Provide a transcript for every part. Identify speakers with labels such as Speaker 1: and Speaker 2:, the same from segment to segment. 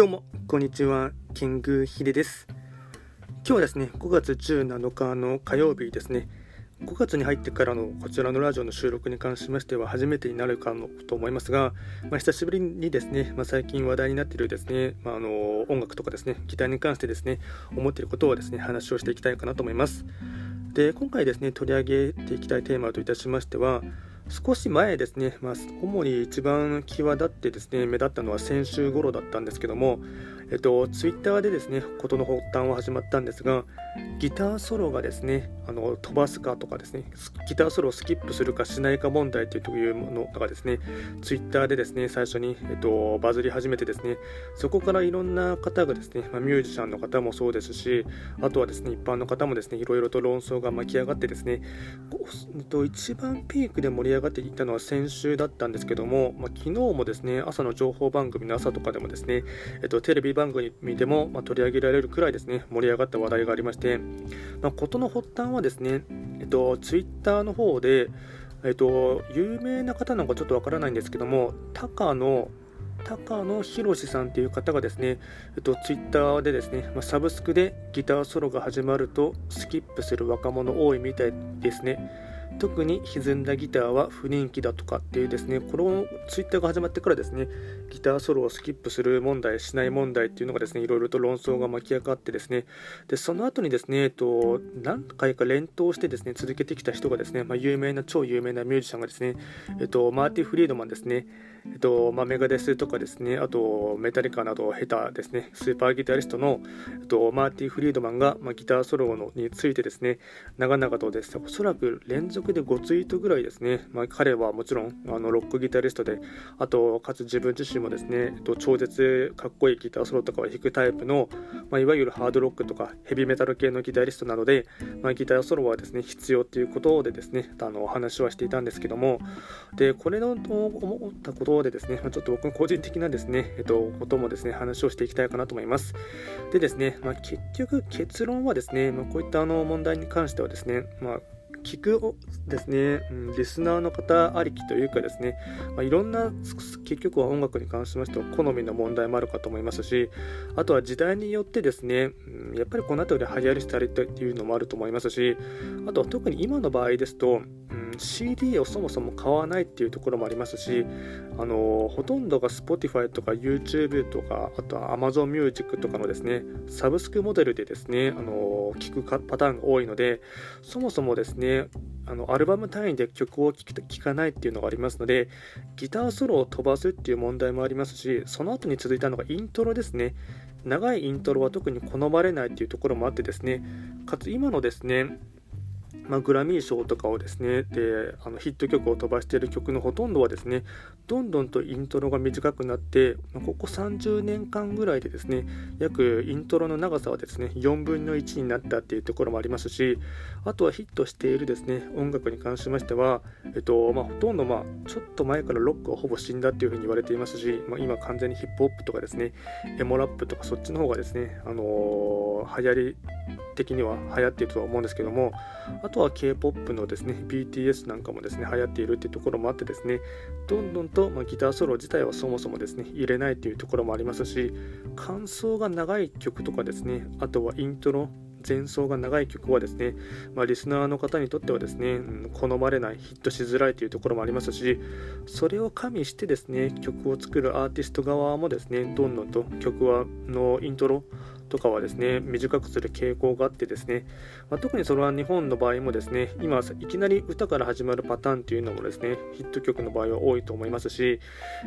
Speaker 1: どうも、こんにちは、キングヒデです。今日はですね、5月17日の火曜日ですね、5月に入ってからのこちらのラジオの収録に関しましては初めてになるかのと思いますが、まあ、久しぶりにですね、まあ、最近話題になっているですね、まあ、あの音楽とかですね、ギターに関してですね、思っていることをですね、話をしていきたいかなと思います。で、今回ですね、取り上げていきたいテーマといたしましては、少し前ですね、まあ、主に一番際立ってですね目立ったのは先週頃だったんですけども、えっと、ツイッターでですね、事の発端は始まったんですが、ギターソロがですね、あの飛ばすかとかですね、ギターソロをスキップするかしないか問題というものがですね、ツイッターでですね、最初に、えっと、バズり始めてですね、そこからいろんな方がですね、まあ、ミュージシャンの方もそうですし、あとはですね、一般の方もですね、いろいろと論争が巻き上がってですね、えっと、一番ピークで盛り上が上がっていたのは先週だったんですけども、まあ、昨日もですね、朝の情報番組の朝とかでもですね、えっと、テレビ番組でも、ま取り上げられるくらいですね盛り上がった話題がありまして、まあ、事の発端はですね、えっと、ツイッターの方で、えっと、有名な方なのかちょっとわからないんですけども高野高野博さんという方がですね、えっと、ツイッターでですね、まあ、サブスクでギターソロが始まるとスキップする若者多いみたいですね。特に歪んだギターは不人気だとかっていうですねこのツイッターが始まってからですねギターソロをスキップする問題しない問題っていうのがですねいろいろと論争が巻き上がってですねでその後にですね、えっと、何回か連投してですね続けてきた人がですね、まあ、有名な超有名なミュージシャンがですね、えっと、マーティ・フリードマンですねえっとまあ、メガデスとかですね、あとメタリカなどを経たですね、スーパーギタリストの、えっと、マーティ・フリードマンが、まあ、ギターソロのについてですね、長々とですね、おそらく連続で5ツイートぐらいですね、まあ、彼はもちろんあのロックギタリストで、あと、かつ自分自身もですね、えっと、超絶かっこいいギターソロとかを弾くタイプの、まあ、いわゆるハードロックとかヘビーメタル系のギタリストなので、まあ、ギターソロはですね、必要ということでですね、あのお話はしていたんですけども、で、これのと思ったことでですね、ちょっと僕の個人的なですね、えっと、こともですね、話をしていきたいかなと思います。でですね、まあ、結局結論はですね、まあ、こういったあの問題に関してはですね、まあ聞くですね、うん、リスナーの方ありきというかですね、まあ、いろんな結局は音楽に関しましては好みの問題もあるかと思いますしあとは時代によってですね、うん、やっぱりこの辺り流行りしたりというのもあると思いますしあとは特に今の場合ですと、うん CD をそもそも買わないっていうところもありますし、あのほとんどが Spotify とか YouTube とか、あとは Amazon Music とかのですね、サブスクモデルでですね、あの聞くパターンが多いので、そもそもですね、あのアルバム単位で曲を聴かないっていうのがありますので、ギターソロを飛ばすっていう問題もありますし、その後に続いたのがイントロですね。長いイントロは特に好まれないっていうところもあってですね、かつ今のですね、まあ、グラミー賞とかをですねであのヒット曲を飛ばしている曲のほとんどはですねどんどんとイントロが短くなって、まあ、ここ30年間ぐらいでですね約イントロの長さはですね4分の1になったっていうところもありますしあとはヒットしているですね音楽に関しましては、えっとまあ、ほとんど、まあ、ちょっと前からロックはほぼ死んだっていうふうに言われていますし、まあ、今完全にヒップホップとかですねエモラップとかそっちの方がですね、あのー、流行り的には流行っているとは思うんですけどもあとは K-POP のですね BTS なんかもですね流行っているっていうところもあってですねどんどんと、ま、ギターソロ自体はそもそもですね入れないというところもありますし感想が長い曲とかですねあとはイントロ前奏が長い曲はですね、まあ、リスナーの方にとってはですね、うん、好まれないヒットしづらいというところもありますしそれを加味してですね曲を作るアーティスト側もですねどんどんと曲はのイントロとかはですね短くする傾向があってですね、まあ、特にそれは日本の場合もですね今いきなり歌から始まるパターンというのもですねヒット曲の場合は多いと思いますし、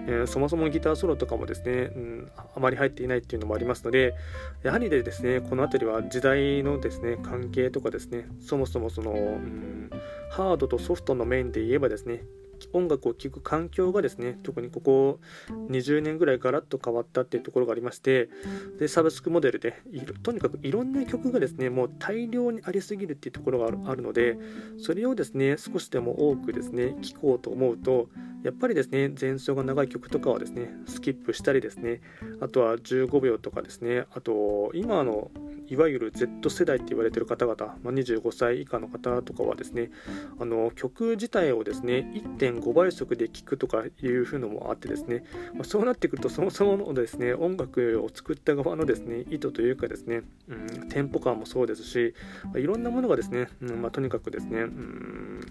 Speaker 1: えー、そもそもギターソロとかもですね、うん、あまり入っていないっていうのもありますのでやはりでですねこの辺りは時代のですね関係とかですねそもそもその、うん、ハードとソフトの面で言えばですね音楽を聴く環境がですね特にここ20年ぐらいガラッと変わったっていうところがありましてでサブスクモデルでとにかくいろんな曲がですねもう大量にありすぎるっていうところがあるのでそれをですね少しでも多くですね聴こうと思うとやっぱりですね前奏が長い曲とかはですねスキップしたりですねあとは15秒とかですねあと今のいわゆる Z 世代って言われてる方々、まあ、25歳以下の方とかはですねあの曲自体をですね1.5倍速で聴くとかいうふうのもあってですね、まあ、そうなってくるとそもそものですね音楽を作った側のですね意図というかですね、うん、テンポ感もそうですし、まあ、いろんなものがですね、うんま、とにかくですね、うん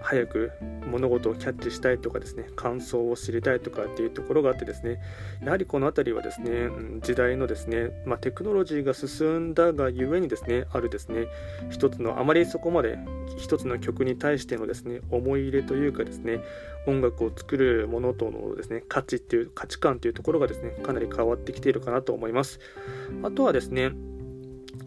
Speaker 1: 早く物事をキャッチしたいとかですね感想を知りたいとかっていうところがあってですねやはりこの辺りはですね時代のですね、まあ、テクノロジーが進んだがゆえにですねあるですね一つのあまりそこまで一つの曲に対してのですね思い入れというかですね音楽を作るものとのですね価値っていう価値観というところがですねかなり変わってきているかなと思います。あとはですね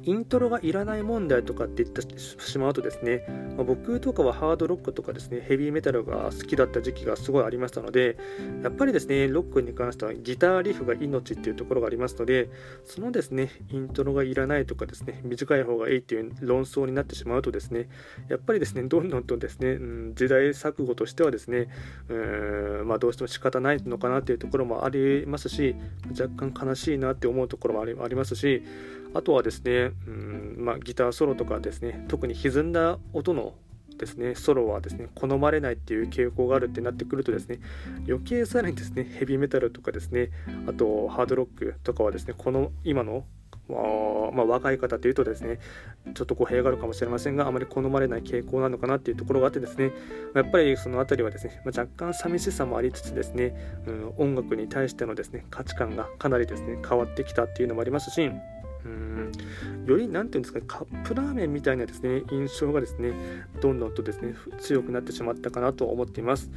Speaker 1: イントロがいらない問題とかって言ってしまうとですね、まあ、僕とかはハードロックとかですねヘビーメタルが好きだった時期がすごいありましたのでやっぱりですねロックに関してはギターリフが命っていうところがありますのでそのですねイントロがいらないとかですね短い方がいいっていう論争になってしまうとですねやっぱりですねどんどんとですね、うん、時代錯誤としてはですねうんまあどうしても仕方ないのかなっていうところもありますし若干悲しいなって思うところもありますしあとはですね、うんまあ、ギターソロとかですね特に歪んだ音のですねソロはですね好まれないっていう傾向があるってなってくるとですね余計さらにですねヘビーメタルとかですねあとハードロックとかはですねこの今のまあ、若い方というとですねちょっと語弊があるかもしれませんがあまり好まれない傾向なのかなっていうところがあってですねやっぱりその辺りはですね、まあ、若干寂しさもありつつですね、うん、音楽に対してのですね価値観がかなりですね変わってきたっていうのもありますしうん。より何て言うんですかカップラーメンみたいなですね印象がですねどんどんとですね強くなってしまったかなと思っています。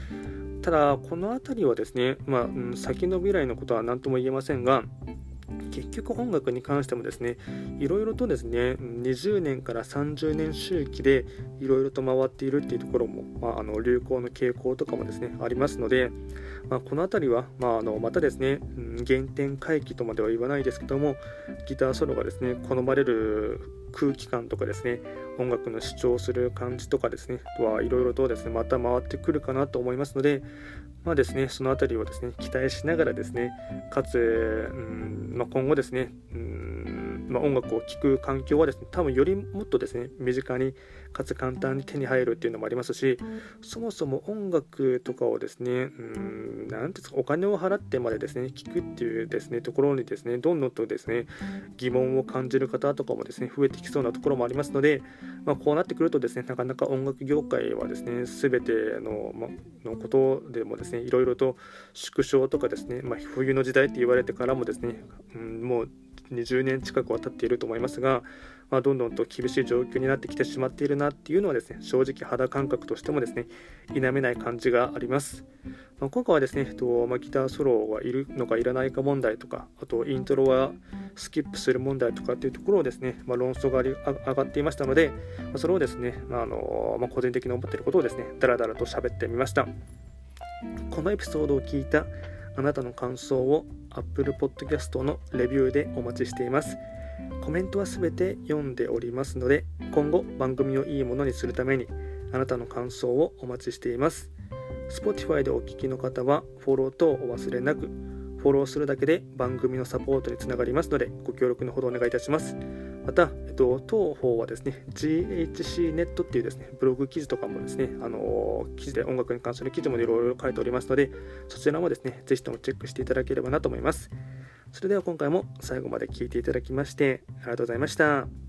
Speaker 1: ただこの辺りはですねまあ、うん、先の未来のことは何とも言えませんが結局音楽に関してもですねいろいろとですね20年から30年周期でいろいろと回っているっていうところも、まあ、あの流行の傾向とかもですねありますので、まあ、この辺りは、まあ、あのまたですね、原点回帰とまでは言わないですけどもギターソロがですね好まれる空気感とかですね音楽の主張する感じとかですねとはいろいろとですねまた回ってくるかなと思いますのでまあですねその辺りをですね期待しながらですねかつ、うんまあ、今後ですね、うんまあ、音楽を聴く環境はですね多分よりもっとですね身近にかつ簡単に手に入るっていうのもありますしそもそも音楽とかをですねうん何ていうんですかお金を払ってまでですね聴くっていうですねところにですねどんどんとですね疑問を感じる方とかもですね増えてきそうなところもありますので、まあ、こうなってくるとですねなかなか音楽業界はですね全ての,、ま、のことでもですねいろいろと縮小とかですね、まあ、冬の時代って言われてからもですね、うん、もう20年近くは経っていると思いますが、まあ、どんどんと厳しい状況になってきてしまっているなっていうのはですね正直肌感覚としてもですね否めない感じがあります、まあ、今回はですね、えっとまあ、ギターソロがいるのかいらないか問題とかあとイントロはスキップする問題とかっていうところをですね、まあ、論争が上がっていましたので、まあ、それをですね、まあのま、個人的に思っていることをですねだらだらと喋ってみました。このエピソードを聞いたあなたの感想を Apple Podcast のレビューでお待ちしています。コメントはすべて読んでおりますので、今後番組をいいものにするためにあなたの感想をお待ちしています。Spotify でお聞きの方はフォロー等お忘れなく、フォローするだけで番組のサポートにつながりますので、ご協力のほどお願いいたします。また、と、当方はですね、GHC ネットっていうですね、ブログ記事とかもですね、あの記事で音楽に関する記事もいろいろ書いておりますので、そちらもですね、ぜひともチェックしていただければなと思います。それでは今回も最後まで聴いていただきまして、ありがとうございました。